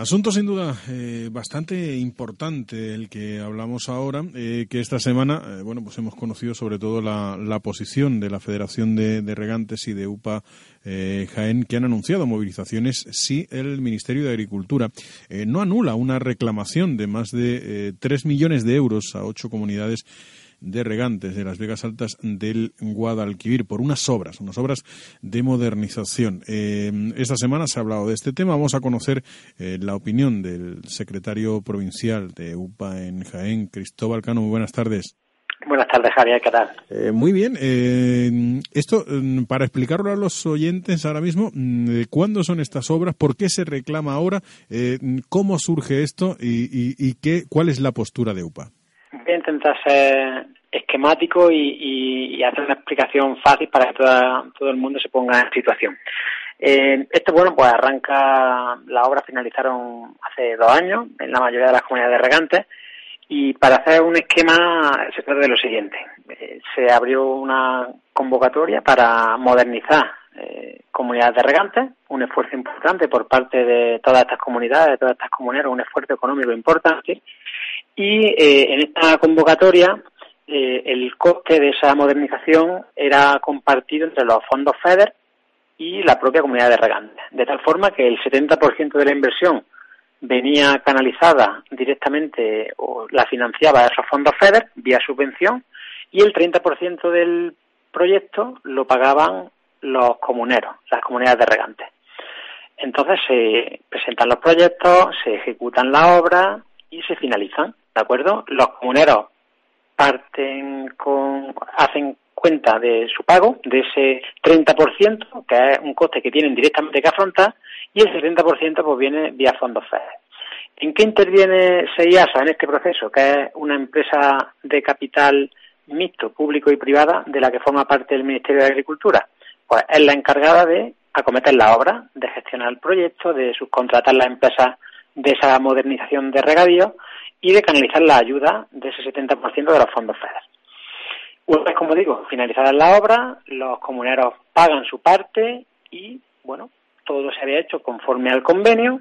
Asunto sin duda eh, bastante importante el que hablamos ahora, eh, que esta semana, eh, bueno, pues hemos conocido sobre todo la, posición de la Federación de, Regantes y de UPA Jaén, que han anunciado movilizaciones si el Ministerio de Agricultura no anula una reclamación de más de tres millones de euros a ocho comunidades de regantes de las Vegas Altas del Guadalquivir por unas obras, unas obras de modernización. Eh, esta semana se ha hablado de este tema. Vamos a conocer eh, la opinión del secretario provincial de UPA en Jaén, Cristóbal Cano. Muy buenas tardes. Buenas tardes, Javier, ¿qué tal? Eh, muy bien. Eh, esto, mm, para explicarlo a los oyentes ahora mismo, mm, ¿cuándo son estas obras? ¿Por qué se reclama ahora? Eh, ¿Cómo surge esto? ¿Y, y, y qué, cuál es la postura de UPA? Intentar ser esquemático y, y, y hacer una explicación fácil para que toda, todo el mundo se ponga en situación. Eh, esto, bueno, pues arranca, las obras finalizaron hace dos años en la mayoría de las comunidades de regantes y para hacer un esquema se trata de lo siguiente. Eh, se abrió una convocatoria para modernizar eh, comunidades de regantes, un esfuerzo importante por parte de todas estas comunidades, de todas estas comunidades, un esfuerzo económico importante. Y eh, en esta convocatoria eh, el coste de esa modernización era compartido entre los fondos FEDER y la propia comunidad de regantes, de tal forma que el 70% de la inversión venía canalizada directamente o la financiaba esos fondos FEDER vía subvención y el 30% del proyecto lo pagaban los comuneros, las comunidades de regantes. Entonces se presentan los proyectos, se ejecutan las obras y se finalizan, ¿de acuerdo? Los comuneros parten con, hacen cuenta de su pago, de ese 30%, que es un coste que tienen directamente que afrontar, y el 70% pues viene vía fondos FED. ¿En qué interviene SEIASA en este proceso? Que es una empresa de capital mixto, público y privada, de la que forma parte el Ministerio de Agricultura. Pues es la encargada de acometer la obra, de gestionar el proyecto, de subcontratar las empresas de esa modernización de regadío y de canalizar la ayuda de ese 70% de los fondos FEDER. Una vez, como digo, finalizada la obra, los comuneros pagan su parte y, bueno, todo se había hecho conforme al convenio.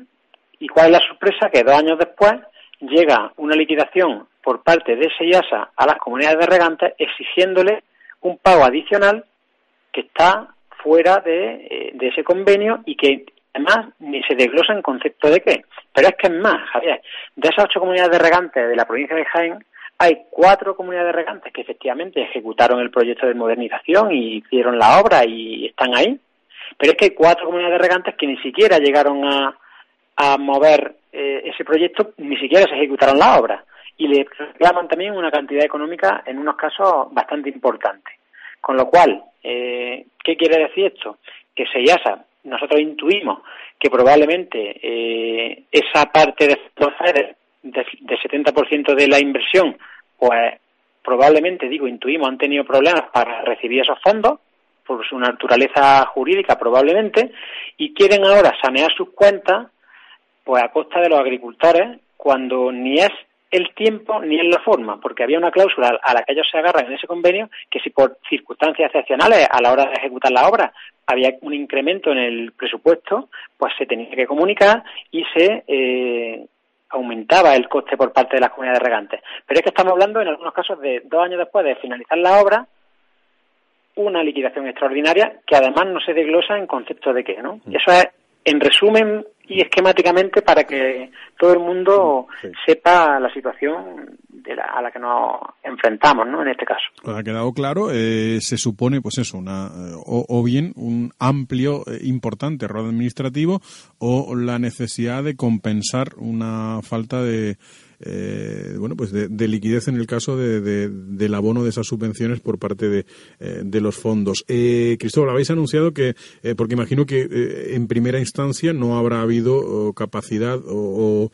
¿Y cuál es la sorpresa? Que dos años después llega una liquidación por parte de SEIASA a las comunidades de regantes exigiéndole un pago adicional que está fuera de, eh, de ese convenio y que además ni se desglosa en concepto de qué. Pero es que es más, Javier, de esas ocho comunidades de regantes de la provincia de Jaén, hay cuatro comunidades de regantes que efectivamente ejecutaron el proyecto de modernización y hicieron la obra y están ahí. Pero es que hay cuatro comunidades de regantes que ni siquiera llegaron a, mover eh, ese proyecto, ni siquiera se ejecutaron la obra. Y le reclaman también una cantidad económica, en unos casos, bastante importante. Con lo cual, eh, ¿qué quiere decir esto? Que SEIASA nosotros intuimos que probablemente eh, esa parte de del de 70% de la inversión, pues probablemente, digo, intuimos, han tenido problemas para recibir esos fondos, por su naturaleza jurídica probablemente, y quieren ahora sanear sus cuentas, pues a costa de los agricultores, cuando ni es el tiempo ni es la forma, porque había una cláusula a la que ellos se agarran en ese convenio que si por circunstancias excepcionales a la hora de ejecutar la obra había un incremento en el presupuesto, pues se tenía que comunicar y se eh, aumentaba el coste por parte de las comunidades regantes. Pero es que estamos hablando en algunos casos de dos años después de finalizar la obra, una liquidación extraordinaria que además no se desglosa en concepto de qué, ¿no? Y eso es, en resumen, y esquemáticamente para que todo el mundo sí. sepa la situación de la, a la que nos enfrentamos, ¿no? En este caso. Ha quedado claro, eh, se supone, pues eso, una, o, o bien un amplio, eh, importante error administrativo o la necesidad de compensar una falta de eh, bueno, pues de, liquidez en el caso de, del abono de esas subvenciones por parte de, de los fondos. Cristóbal, habéis anunciado que, porque imagino que en primera instancia no habrá habido capacidad o,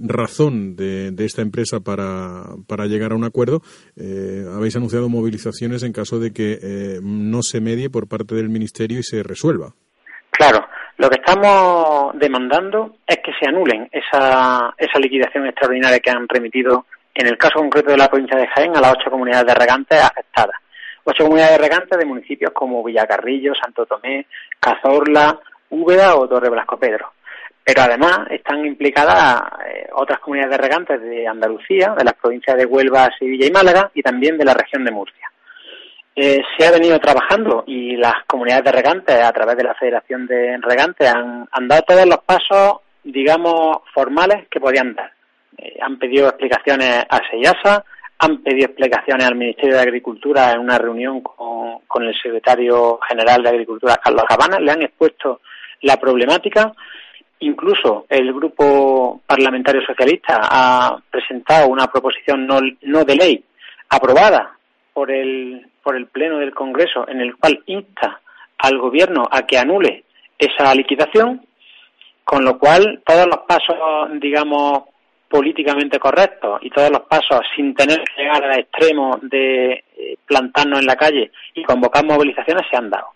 razón de, esta empresa para, para llegar a un acuerdo. habéis anunciado movilizaciones en caso de que no se medie por parte del Ministerio y se resuelva. Claro, lo que estamos demandando es que se anulen esa, esa liquidación extraordinaria que han remitido, en el caso concreto de la provincia de Jaén, a las ocho comunidades de regantes afectadas. Ocho comunidades de regantes de municipios como Villacarrillo, Santo Tomé, Cazorla, Úbeda o Torre Blasco Pedro. Pero además están implicadas eh, otras comunidades de regantes de Andalucía, de las provincias de Huelva, Sevilla y Málaga y también de la región de Murcia. Eh, se ha venido trabajando y las comunidades de regantes, a través de la Federación de Regantes, han, dado todos los pasos, digamos, formales que podían dar. Eh, han pedido explicaciones a SEIASA, han pedido explicaciones al Ministerio de Agricultura en una reunión con, con el secretario general de Agricultura, Carlos Cabana, le han expuesto la problemática. Incluso el Grupo Parlamentario Socialista ha presentado una proposición no, no de ley aprobada por el, por el Pleno del Congreso en el cual insta al Gobierno a que anule esa liquidación, con lo cual todos los pasos, digamos, políticamente correctos y todos los pasos sin tener que llegar al extremo de eh, plantarnos en la calle y convocar movilizaciones se han dado.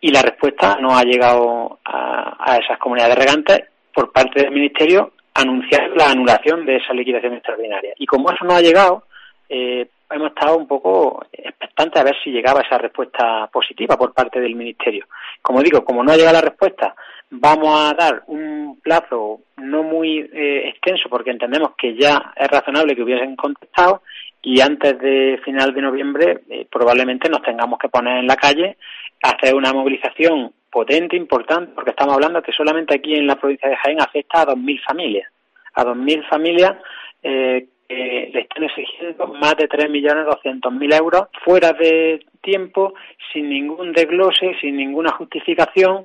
Y la respuesta no ha llegado a, esas comunidades regantes por parte del Ministerio anunciar la anulación de esa liquidación extraordinaria. Y como eso no ha llegado, eh, hemos estado un poco expectantes a ver si llegaba esa respuesta positiva por parte del Ministerio. Como digo, como no llega la respuesta, vamos a dar un plazo no muy eh, extenso porque entendemos que ya es razonable que hubiesen contestado y antes de final de noviembre eh, probablemente nos tengamos que poner en la calle, hacer una movilización potente, importante, porque estamos hablando que solamente aquí en la provincia de Jaén afecta a 2.000 familias, a 2.000 familias eh, están exigiendo más de 3.200.000 euros fuera de tiempo, sin ningún desglose, sin ninguna justificación.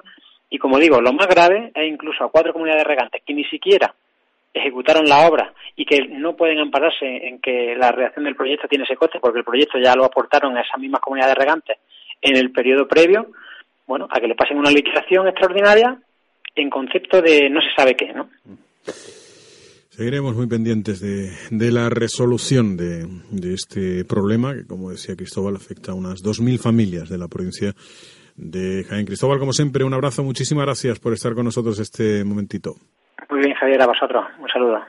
Y como digo, lo más grave es incluso a cuatro comunidades regantes que ni siquiera ejecutaron la obra y que no pueden ampararse en que la reacción del proyecto tiene ese coste porque el proyecto ya lo aportaron a esas mismas comunidades regantes en el periodo previo, bueno, a que le pasen una liquidación extraordinaria en concepto de no se sabe qué, ¿no? Seguiremos muy pendientes de, de la resolución de, de, este problema, que como decía Cristóbal, afecta a unas 2.000 familias de la provincia de Jaén. Cristóbal, como siempre, un abrazo, muchísimas gracias por estar con nosotros este momentito. Muy bien, Javier, a vosotros. Un saludo.